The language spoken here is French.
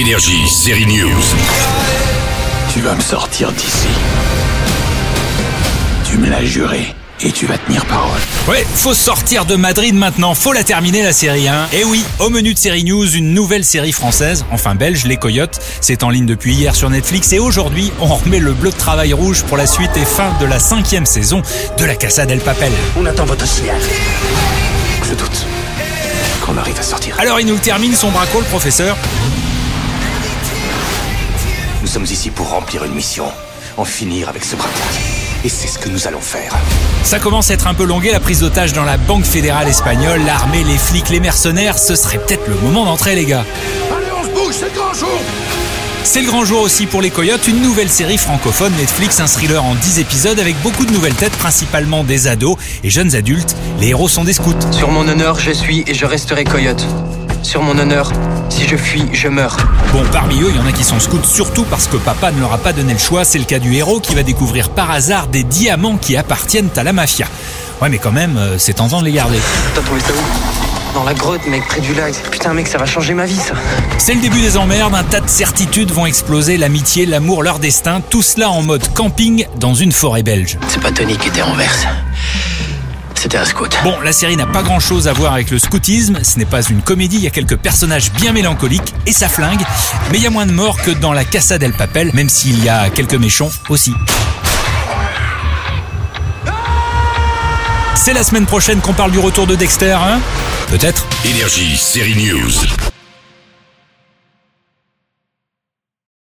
Énergie, série News. Tu vas me sortir d'ici. Tu me l'as juré. Et tu vas tenir parole. Ouais, faut sortir de Madrid maintenant, faut la terminer la série 1. Et oui, au menu de série news, une nouvelle série française, enfin belge, Les Coyotes. C'est en ligne depuis hier sur Netflix et aujourd'hui, on remet le bleu de travail rouge pour la suite et fin de la cinquième saison de la Casa del Papel. On attend votre signal. Je doute qu'on arrive à sortir. Alors il nous le termine son braco, le professeur. Nous sommes ici pour remplir une mission, en finir avec ce braquage. Et c'est ce que nous allons faire. Ça commence à être un peu longué la prise d'otage dans la Banque fédérale espagnole, l'armée, les flics, les mercenaires, ce serait peut-être le moment d'entrer les gars. Allez, on se bouge, c'est le grand jour C'est le grand jour aussi pour les Coyotes, une nouvelle série francophone Netflix, un thriller en 10 épisodes avec beaucoup de nouvelles têtes, principalement des ados et jeunes adultes. Les héros sont des scouts. Sur mon honneur, je suis et je resterai coyote. Sur mon honneur, si je fuis, je meurs. Bon, parmi eux, il y en a qui sont scouts surtout parce que papa ne leur a pas donné le choix. C'est le cas du héros qui va découvrir par hasard des diamants qui appartiennent à la mafia. Ouais, mais quand même, euh, c'est tentant de les garder. T'as trouvé ça où? Dans la grotte, mec, près du lac. Putain, mec, ça va changer ma vie, ça. C'est le début des emmerdes, un tas de certitudes vont exploser, l'amitié, l'amour, leur destin, tout cela en mode camping dans une forêt belge. C'est pas Tony qui était en verse. C'était un scout. Bon, la série n'a pas grand chose à voir avec le scoutisme, ce n'est pas une comédie, il y a quelques personnages bien mélancoliques et ça flingue, mais il y a moins de morts que dans la Casa del Papel, même s'il y a quelques méchants aussi. C'est la semaine prochaine qu'on parle du retour de Dexter, hein? Peut-être Énergie, série News.